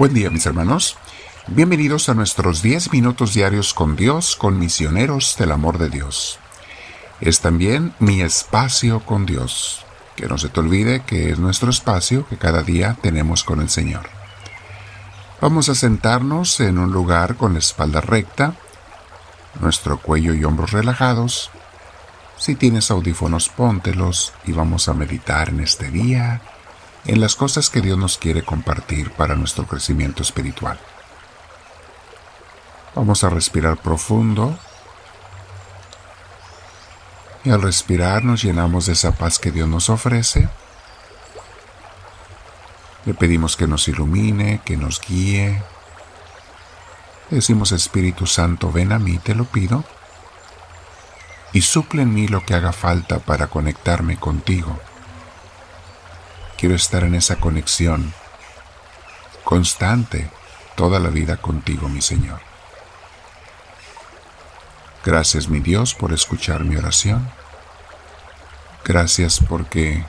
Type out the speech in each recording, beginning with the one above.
Buen día mis hermanos. Bienvenidos a nuestros 10 minutos diarios con Dios, con misioneros del amor de Dios. Es también mi espacio con Dios. Que no se te olvide que es nuestro espacio que cada día tenemos con el Señor. Vamos a sentarnos en un lugar con la espalda recta, nuestro cuello y hombros relajados. Si tienes audífonos, póntelos y vamos a meditar en este día en las cosas que Dios nos quiere compartir para nuestro crecimiento espiritual. Vamos a respirar profundo y al respirar nos llenamos de esa paz que Dios nos ofrece. Le pedimos que nos ilumine, que nos guíe. decimos Espíritu Santo, ven a mí, te lo pido, y suple en mí lo que haga falta para conectarme contigo Quiero estar en esa conexión constante toda la vida contigo, mi Señor. Gracias, mi Dios, por escuchar mi oración. Gracias porque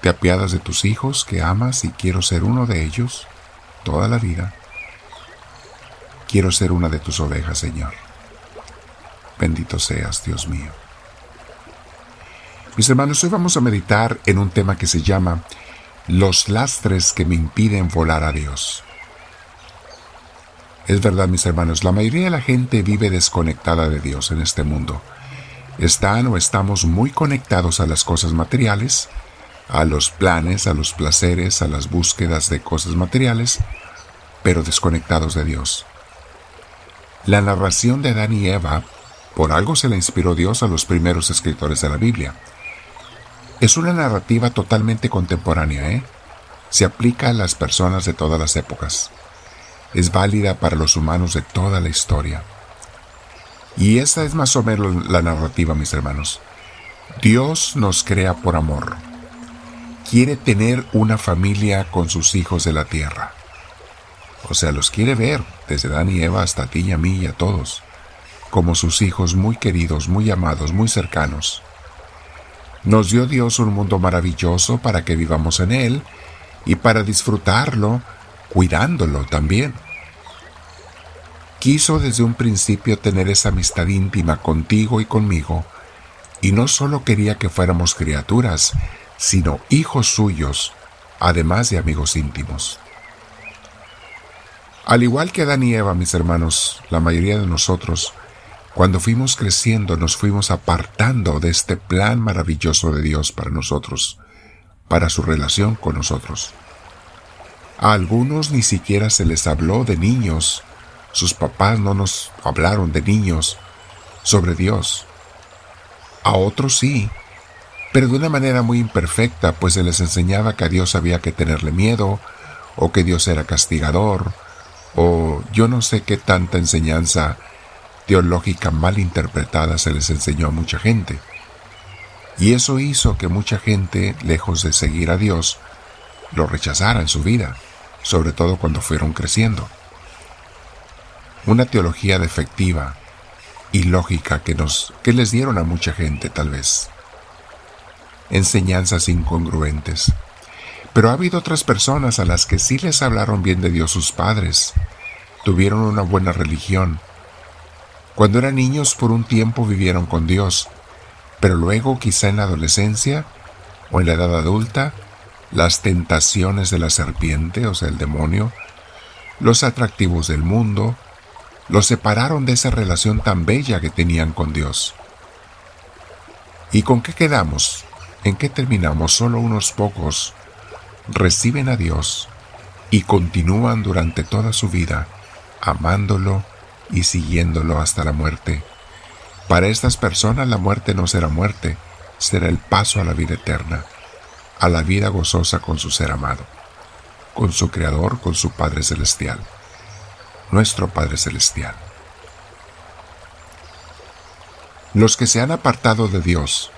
te apiadas de tus hijos que amas y quiero ser uno de ellos toda la vida. Quiero ser una de tus ovejas, Señor. Bendito seas, Dios mío. Mis hermanos, hoy vamos a meditar en un tema que se llama los lastres que me impiden volar a Dios. Es verdad, mis hermanos, la mayoría de la gente vive desconectada de Dios en este mundo. Están o estamos muy conectados a las cosas materiales, a los planes, a los placeres, a las búsquedas de cosas materiales, pero desconectados de Dios. La narración de Adán y Eva, por algo se le inspiró Dios a los primeros escritores de la Biblia. Es una narrativa totalmente contemporánea, ¿eh? Se aplica a las personas de todas las épocas. Es válida para los humanos de toda la historia. Y esa es más o menos la narrativa, mis hermanos. Dios nos crea por amor. Quiere tener una familia con sus hijos de la tierra. O sea, los quiere ver, desde Dan y Eva hasta ti y a mí y a todos, como sus hijos muy queridos, muy amados, muy cercanos. Nos dio Dios un mundo maravilloso para que vivamos en él y para disfrutarlo, cuidándolo también. Quiso desde un principio tener esa amistad íntima contigo y conmigo, y no solo quería que fuéramos criaturas, sino hijos suyos, además de amigos íntimos. Al igual que Adán y Eva, mis hermanos, la mayoría de nosotros, cuando fuimos creciendo nos fuimos apartando de este plan maravilloso de Dios para nosotros, para su relación con nosotros. A algunos ni siquiera se les habló de niños, sus papás no nos hablaron de niños sobre Dios. A otros sí, pero de una manera muy imperfecta, pues se les enseñaba que a Dios había que tenerle miedo, o que Dios era castigador, o yo no sé qué tanta enseñanza teológica mal interpretada se les enseñó a mucha gente. Y eso hizo que mucha gente, lejos de seguir a Dios, lo rechazara en su vida, sobre todo cuando fueron creciendo. Una teología defectiva y lógica que nos que les dieron a mucha gente tal vez. Enseñanzas incongruentes. Pero ha habido otras personas a las que sí les hablaron bien de Dios sus padres, tuvieron una buena religión, cuando eran niños por un tiempo vivieron con Dios, pero luego quizá en la adolescencia o en la edad adulta, las tentaciones de la serpiente, o sea, el demonio, los atractivos del mundo, los separaron de esa relación tan bella que tenían con Dios. ¿Y con qué quedamos? ¿En qué terminamos? Solo unos pocos reciben a Dios y continúan durante toda su vida amándolo y siguiéndolo hasta la muerte. Para estas personas la muerte no será muerte, será el paso a la vida eterna, a la vida gozosa con su ser amado, con su Creador, con su Padre Celestial, nuestro Padre Celestial. Los que se han apartado de Dios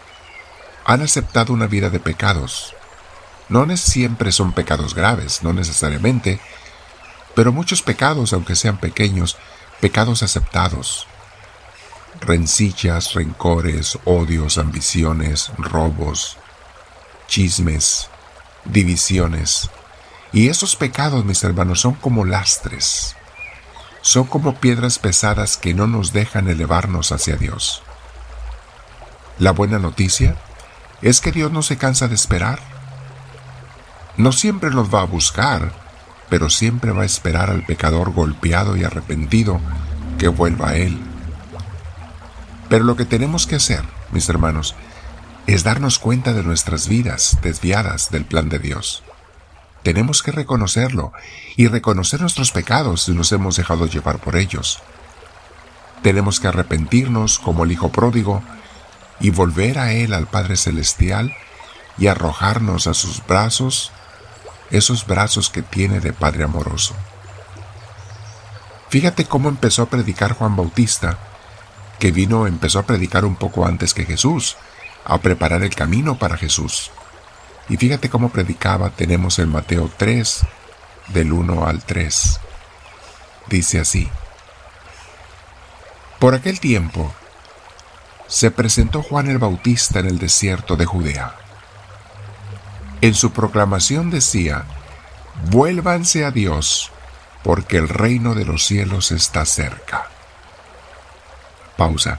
han aceptado una vida de pecados. No siempre son pecados graves, no necesariamente, pero muchos pecados, aunque sean pequeños, pecados aceptados, rencillas, rencores, odios, ambiciones, robos, chismes, divisiones Y esos pecados, mis hermanos, son como lastres, son como piedras pesadas que no nos dejan elevarnos hacia Dios. La buena noticia es que Dios no se cansa de esperar. No siempre los va a buscar, pero siempre va a esperar al pecador golpeado y arrepentido que vuelva a Él. Pero lo que tenemos que hacer, mis hermanos, es darnos cuenta de nuestras vidas desviadas del plan de Dios. Tenemos que reconocerlo y reconocer nuestros pecados si nos hemos dejado llevar por ellos. Tenemos que arrepentirnos como el Hijo pródigo y volver a Él, al Padre Celestial, y arrojarnos a sus brazos, esos brazos que tiene de Padre amoroso. Fíjate cómo empezó a predicar Juan Bautista, que vino, empezó a predicar un poco antes que Jesús, a preparar el camino para Jesús. Y fíjate cómo predicaba, tenemos en Mateo 3, del 1 al 3. Dice así, Por aquel tiempo se presentó Juan el Bautista en el desierto de Judea. En su proclamación decía, Vuélvanse a Dios, porque el reino de los cielos está cerca. Pausa.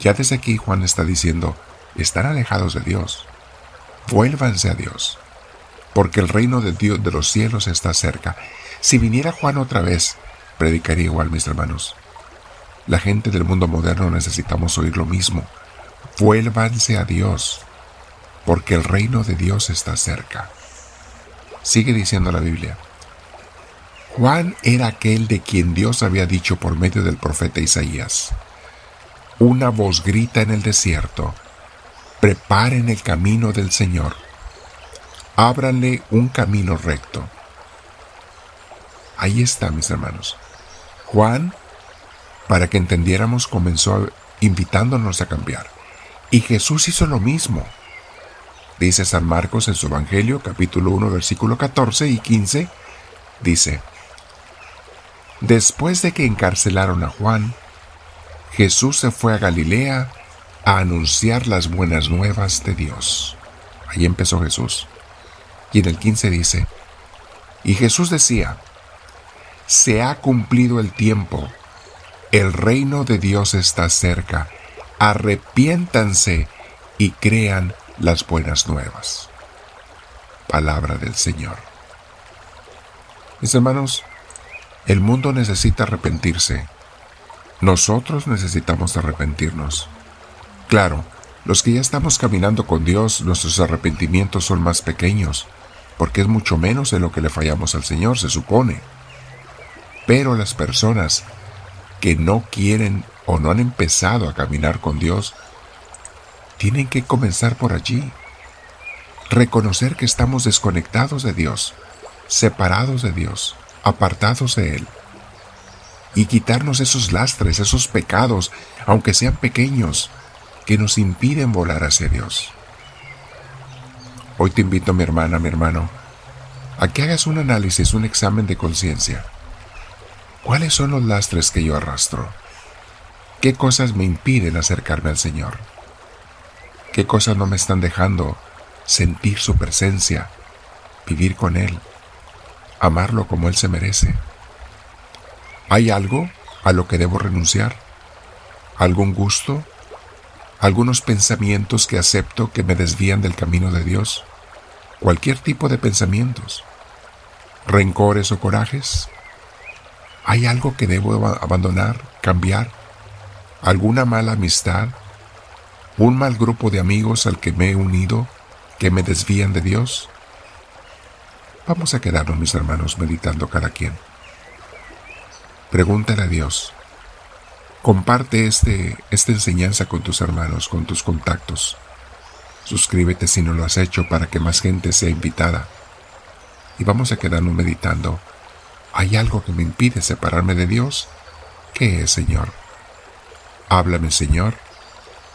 Ya desde aquí Juan está diciendo, están alejados de Dios. Vuélvanse a Dios, porque el reino de Dios de los cielos está cerca. Si viniera Juan otra vez, predicaría igual, mis hermanos. La gente del mundo moderno necesitamos oír lo mismo. Vuélvanse a Dios, porque el reino de Dios está cerca. Sigue diciendo la Biblia. Juan era aquel de quien Dios había dicho por medio del profeta Isaías. Una voz grita en el desierto, preparen el camino del Señor, ábranle un camino recto. Ahí está, mis hermanos. Juan para que entendiéramos, comenzó invitándonos a cambiar. Y Jesús hizo lo mismo. Dice San Marcos en su Evangelio, capítulo 1, versículo 14 y 15, dice, Después de que encarcelaron a Juan, Jesús se fue a Galilea a anunciar las buenas nuevas de Dios. Ahí empezó Jesús. Y en el 15 dice, y Jesús decía, se ha cumplido el tiempo el reino de Dios está cerca. Arrepiéntanse y crean las buenas nuevas. Palabra del Señor. Mis hermanos, el mundo necesita arrepentirse. Nosotros necesitamos arrepentirnos. Claro, los que ya estamos caminando con Dios, nuestros arrepentimientos son más pequeños, porque es mucho menos de lo que le fallamos al Señor, se supone. Pero las personas que no quieren o no han empezado a caminar con Dios, tienen que comenzar por allí. Reconocer que estamos desconectados de Dios, separados de Dios, apartados de Él. Y quitarnos esos lastres, esos pecados, aunque sean pequeños, que nos impiden volar hacia Dios. Hoy te invito, mi hermana, mi hermano, a que hagas un análisis, un examen de conciencia ¿Cuáles son los lastres que yo arrastro? ¿Qué cosas me impiden acercarme al Señor? ¿Qué cosas no me están dejando sentir su presencia, vivir con Él, amarlo como Él se merece? ¿Hay algo a lo que debo renunciar? ¿Algún gusto? ¿Algunos pensamientos que acepto que me desvían del camino de Dios? Cualquier tipo de pensamientos. ¿Rencores o corajes? ¿Hay algo que debo abandonar, cambiar? ¿Alguna mala amistad? ¿Un mal grupo de amigos al que me he unido que me desvían de Dios? Vamos a quedarnos, mis hermanos, meditando cada quien. Pregúntale a Dios. Comparte este, esta enseñanza con tus hermanos, con tus contactos. Suscríbete si no lo has hecho para que más gente sea invitada. Y vamos a quedarnos meditando ¿Hay algo que me impide separarme de Dios? ¿Qué es, Señor? Háblame, Señor,